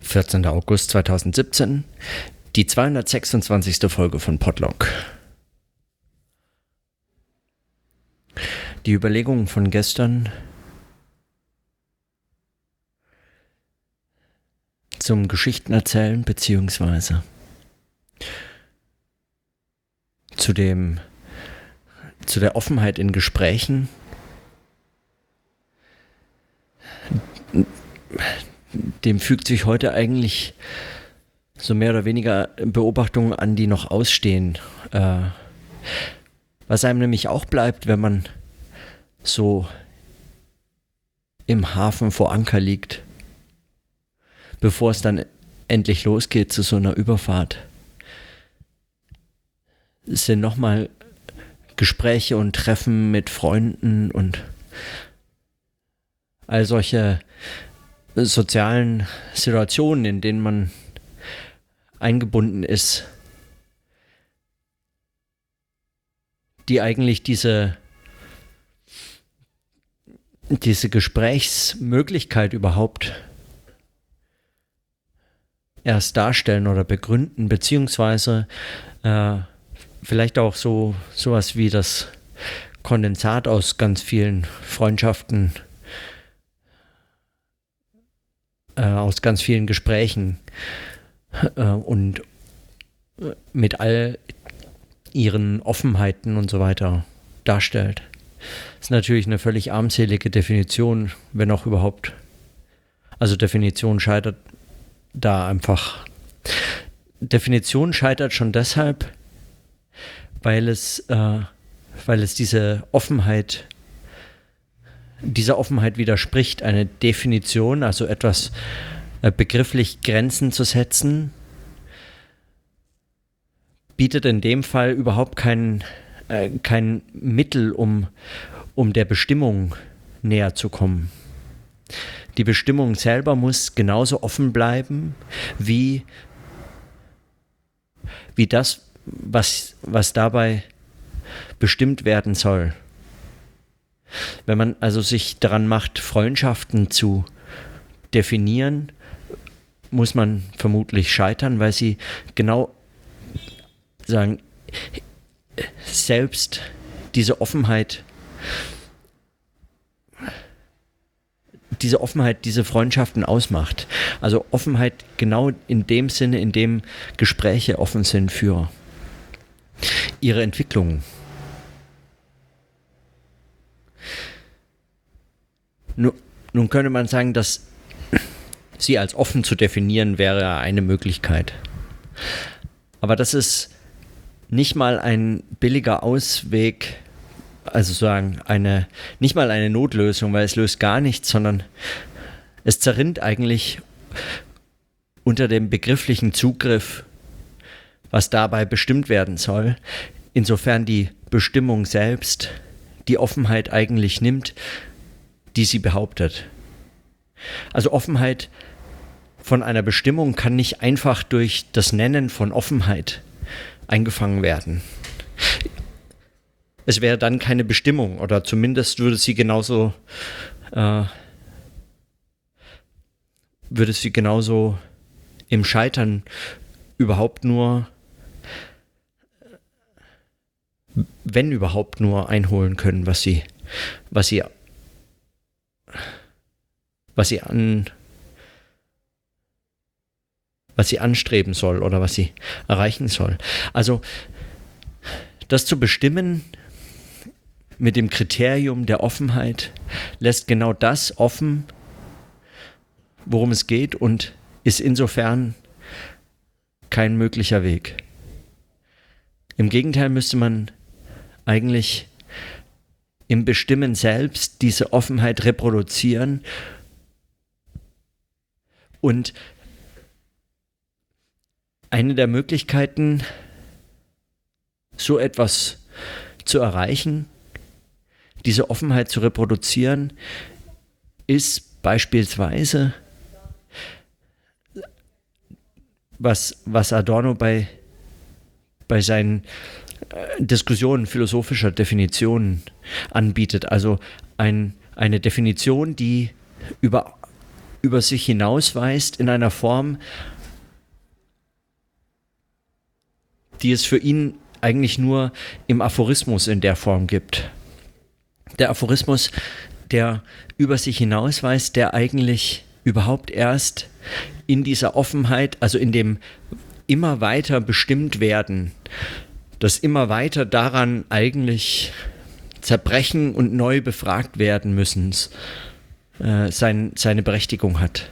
14. August 2017, die 226. Folge von Podlog. Die Überlegungen von gestern zum Geschichtenerzählen beziehungsweise zu dem zu der Offenheit in Gesprächen dem fügt sich heute eigentlich so mehr oder weniger Beobachtungen an, die noch ausstehen. Äh, was einem nämlich auch bleibt, wenn man so im Hafen vor Anker liegt, bevor es dann endlich losgeht zu so einer Überfahrt, sind nochmal Gespräche und Treffen mit Freunden und all solche sozialen Situationen, in denen man eingebunden ist, die eigentlich diese, diese Gesprächsmöglichkeit überhaupt erst darstellen oder begründen, beziehungsweise äh, vielleicht auch so sowas wie das Kondensat aus ganz vielen Freundschaften äh, aus ganz vielen Gesprächen äh, und äh, mit all ihren Offenheiten und so weiter darstellt. Das ist natürlich eine völlig armselige Definition, wenn auch überhaupt. Also Definition scheitert da einfach. Definition scheitert schon deshalb, weil es, äh, weil es diese Offenheit dieser Offenheit widerspricht, eine Definition, also etwas äh, begrifflich Grenzen zu setzen, bietet in dem Fall überhaupt kein, äh, kein Mittel, um, um der Bestimmung näher zu kommen. Die Bestimmung selber muss genauso offen bleiben wie, wie das, was, was dabei bestimmt werden soll. Wenn man also sich daran macht, Freundschaften zu definieren, muss man vermutlich scheitern, weil sie genau sagen, selbst diese Offenheit, diese Offenheit, diese Freundschaften ausmacht. Also Offenheit genau in dem Sinne, in dem Gespräche offen sind für ihre Entwicklung. Nun, nun könnte man sagen, dass sie als offen zu definieren wäre eine Möglichkeit. Aber das ist nicht mal ein billiger Ausweg, also sagen, eine, nicht mal eine Notlösung, weil es löst gar nichts, sondern es zerrinnt eigentlich unter dem begrifflichen Zugriff, was dabei bestimmt werden soll, insofern die Bestimmung selbst die Offenheit eigentlich nimmt, die sie behauptet. Also Offenheit von einer Bestimmung kann nicht einfach durch das Nennen von Offenheit eingefangen werden. Es wäre dann keine Bestimmung oder zumindest würde sie genauso äh, würde sie genauso im Scheitern überhaupt nur wenn überhaupt nur einholen können, was sie was sie was sie an was sie anstreben soll oder was sie erreichen soll. Also das zu bestimmen mit dem Kriterium der Offenheit lässt genau das offen, worum es geht und ist insofern kein möglicher Weg. Im Gegenteil müsste man eigentlich im Bestimmen selbst diese Offenheit reproduzieren und eine der Möglichkeiten, so etwas zu erreichen, diese Offenheit zu reproduzieren, ist beispielsweise, was, was Adorno bei, bei seinen äh, Diskussionen philosophischer Definitionen anbietet. Also ein, eine Definition, die über, über sich hinausweist in einer Form, die es für ihn eigentlich nur im Aphorismus in der Form gibt. Der Aphorismus, der über sich hinausweist, der eigentlich überhaupt erst in dieser Offenheit, also in dem immer weiter bestimmt werden, das immer weiter daran eigentlich zerbrechen und neu befragt werden müssen, äh, sein, seine Berechtigung hat.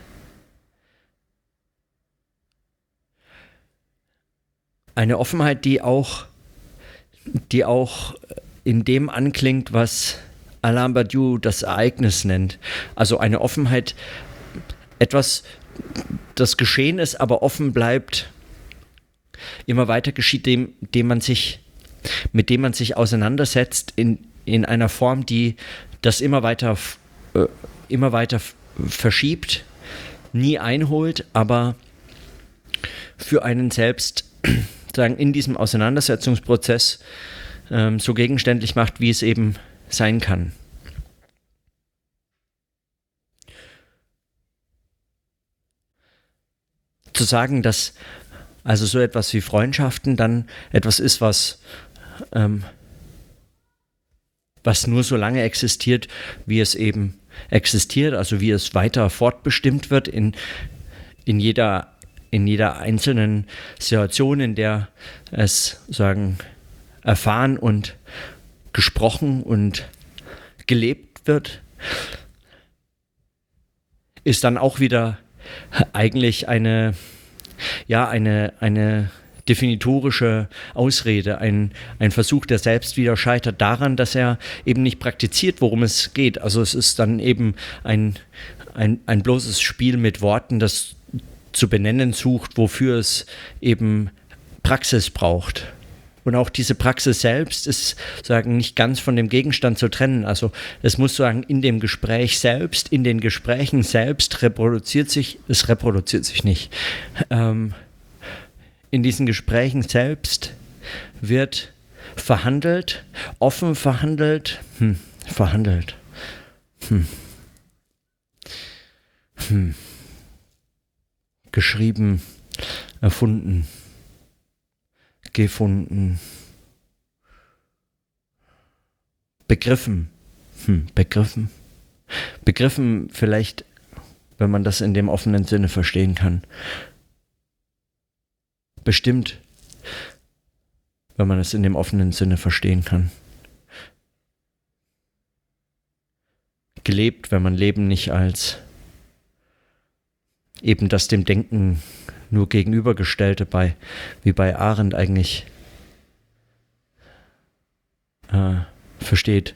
Eine Offenheit, die auch, die auch in dem anklingt, was Alain Badiou das Ereignis nennt. Also eine Offenheit, etwas, das geschehen ist, aber offen bleibt, immer weiter geschieht, dem, dem man sich, mit dem man sich auseinandersetzt in, in einer Form, die das immer weiter, äh, immer weiter verschiebt, nie einholt, aber für einen selbst sagen, in diesem Auseinandersetzungsprozess ähm, so gegenständlich macht, wie es eben sein kann. Zu sagen, dass also so etwas wie Freundschaften dann etwas ist, was, ähm, was nur so lange existiert, wie es eben existiert, also wie es weiter fortbestimmt wird in, in jeder in jeder einzelnen Situation, in der es sagen erfahren und gesprochen und gelebt wird, ist dann auch wieder eigentlich eine ja eine eine definitorische Ausrede, ein, ein Versuch, der selbst wieder scheitert daran, dass er eben nicht praktiziert, worum es geht. Also es ist dann eben ein, ein, ein bloßes Spiel mit Worten, das zu benennen sucht, wofür es eben Praxis braucht. Und auch diese Praxis selbst ist sagen nicht ganz von dem Gegenstand zu trennen. Also es muss sagen in dem Gespräch selbst, in den Gesprächen selbst reproduziert sich, es reproduziert sich nicht. Ähm, in diesen Gesprächen selbst wird verhandelt, offen verhandelt, hm, verhandelt. Hm. Hm geschrieben, erfunden, gefunden, begriffen, hm, begriffen, begriffen vielleicht, wenn man das in dem offenen Sinne verstehen kann, bestimmt, wenn man es in dem offenen Sinne verstehen kann. Gelebt, wenn man Leben nicht als eben das dem Denken nur gegenübergestellte bei, wie bei Arendt eigentlich äh, versteht.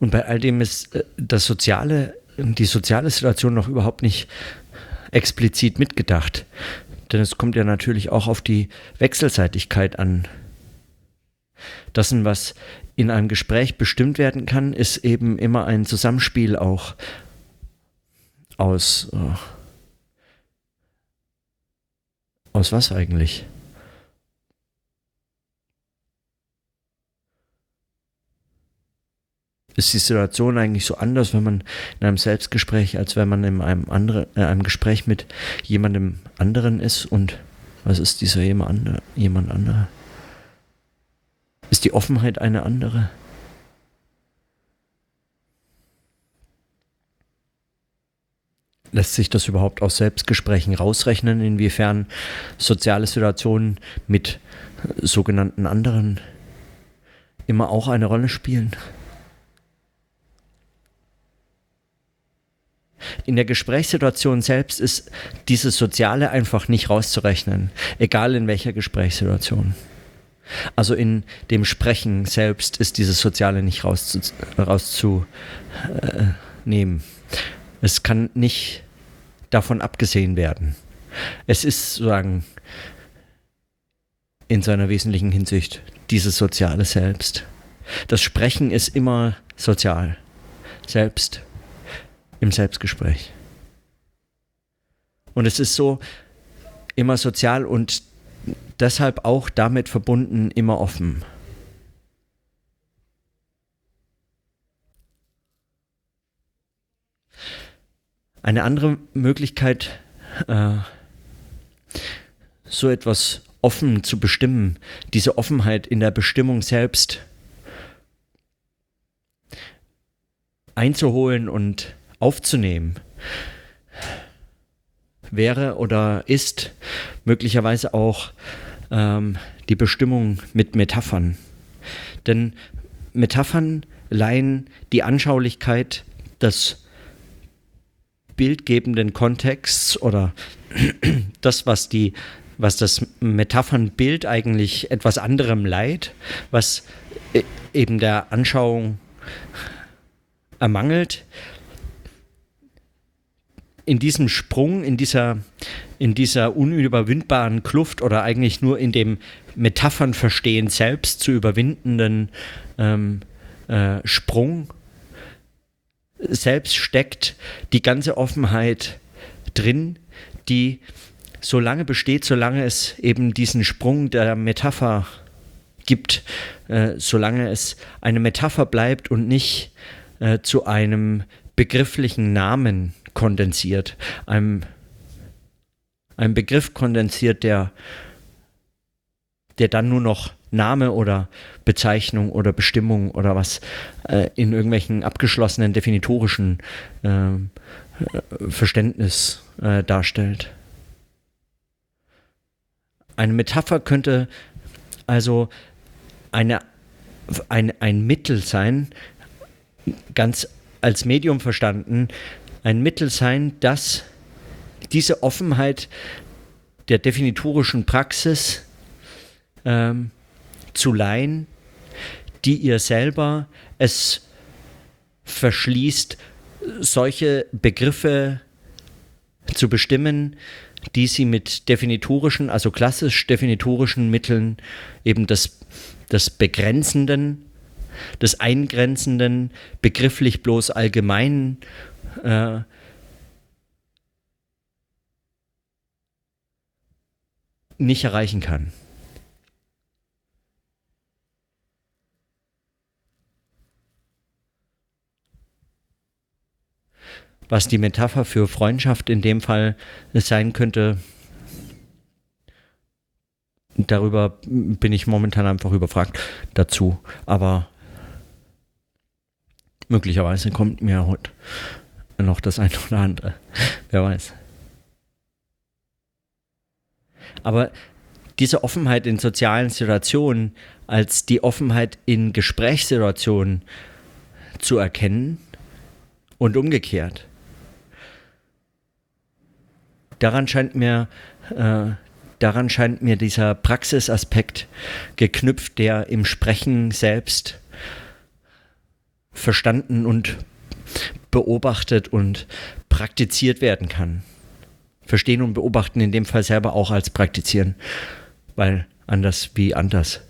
Und bei all dem ist äh, das soziale, die soziale Situation noch überhaupt nicht explizit mitgedacht. Denn es kommt ja natürlich auch auf die Wechselseitigkeit an. Das, was in einem Gespräch bestimmt werden kann, ist eben immer ein Zusammenspiel auch aus. Oh, aus was eigentlich? Ist die Situation eigentlich so anders, wenn man in einem Selbstgespräch, als wenn man in einem, andere, in einem Gespräch mit jemandem anderen ist? Und was ist dieser jemand andere? Jemand andere? Ist die Offenheit eine andere? Lässt sich das überhaupt aus Selbstgesprächen rausrechnen, inwiefern soziale Situationen mit sogenannten anderen immer auch eine Rolle spielen? In der Gesprächssituation selbst ist dieses Soziale einfach nicht rauszurechnen, egal in welcher Gesprächssituation. Also in dem Sprechen selbst ist dieses Soziale nicht rauszunehmen. Rauszu, es kann nicht davon abgesehen werden. Es ist sozusagen in seiner wesentlichen Hinsicht dieses soziale Selbst. Das Sprechen ist immer sozial. Selbst im Selbstgespräch. Und es ist so immer sozial und deshalb auch damit verbunden immer offen. Eine andere Möglichkeit, äh, so etwas offen zu bestimmen, diese Offenheit in der Bestimmung selbst einzuholen und aufzunehmen, wäre oder ist möglicherweise auch ähm, die Bestimmung mit Metaphern. Denn Metaphern leihen die Anschaulichkeit des bildgebenden Kontexts oder das, was die was das Metaphernbild eigentlich etwas anderem leiht, was e-, eben der Anschauung ermangelt. In diesem Sprung, in dieser, in dieser unüberwindbaren Kluft oder eigentlich nur in dem Metaphernverstehen selbst zu überwindenden ähm, äh, Sprung selbst steckt die ganze Offenheit drin, die so lange besteht, solange es eben diesen Sprung der Metapher gibt, äh, solange es eine Metapher bleibt und nicht äh, zu einem begrifflichen Namen kondensiert, einem, einem Begriff kondensiert, der, der dann nur noch Name oder Bezeichnung oder Bestimmung oder was äh, in irgendwelchen abgeschlossenen definitorischen äh, äh Verständnis äh, darstellt. Eine Metapher könnte also eine, ein, ein Mittel sein, ganz als Medium verstanden, ein Mittel sein, das diese Offenheit der definitorischen Praxis ähm, zu leihen, die ihr selber es verschließt, solche Begriffe zu bestimmen, die sie mit definitorischen, also klassisch definitorischen Mitteln eben das, das Begrenzenden, das Eingrenzenden, begrifflich bloß allgemein äh, nicht erreichen kann. was die Metapher für Freundschaft in dem Fall sein könnte, darüber bin ich momentan einfach überfragt dazu. Aber möglicherweise kommt mir heute noch das eine oder andere. Wer weiß. Aber diese Offenheit in sozialen Situationen als die Offenheit in Gesprächssituationen zu erkennen und umgekehrt daran scheint mir, äh, daran scheint mir dieser Praxisaspekt geknüpft, der im Sprechen selbst verstanden und beobachtet und praktiziert werden kann. Verstehen und beobachten in dem Fall selber auch als praktizieren, weil anders wie anders.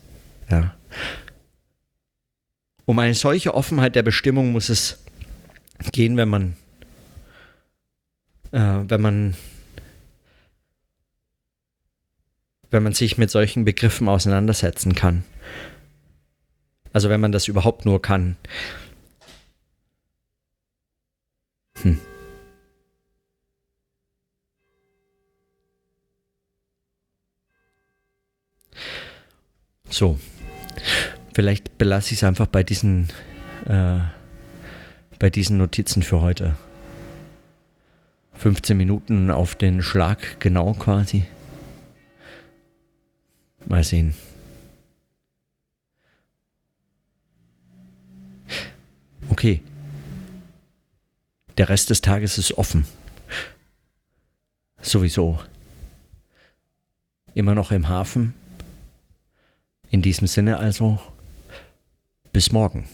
Ja. Um eine solche Offenheit der Bestimmung muss es gehen, wenn man, äh, wenn man wenn man sich mit solchen Begriffen auseinandersetzen kann. Also wenn man das überhaupt nur kann. Hm. So, vielleicht belasse ich es einfach bei diesen, äh, bei diesen Notizen für heute. 15 Minuten auf den Schlag genau quasi. Mal sehen. Okay. Der Rest des Tages ist offen. Sowieso. Immer noch im Hafen. In diesem Sinne also, bis morgen.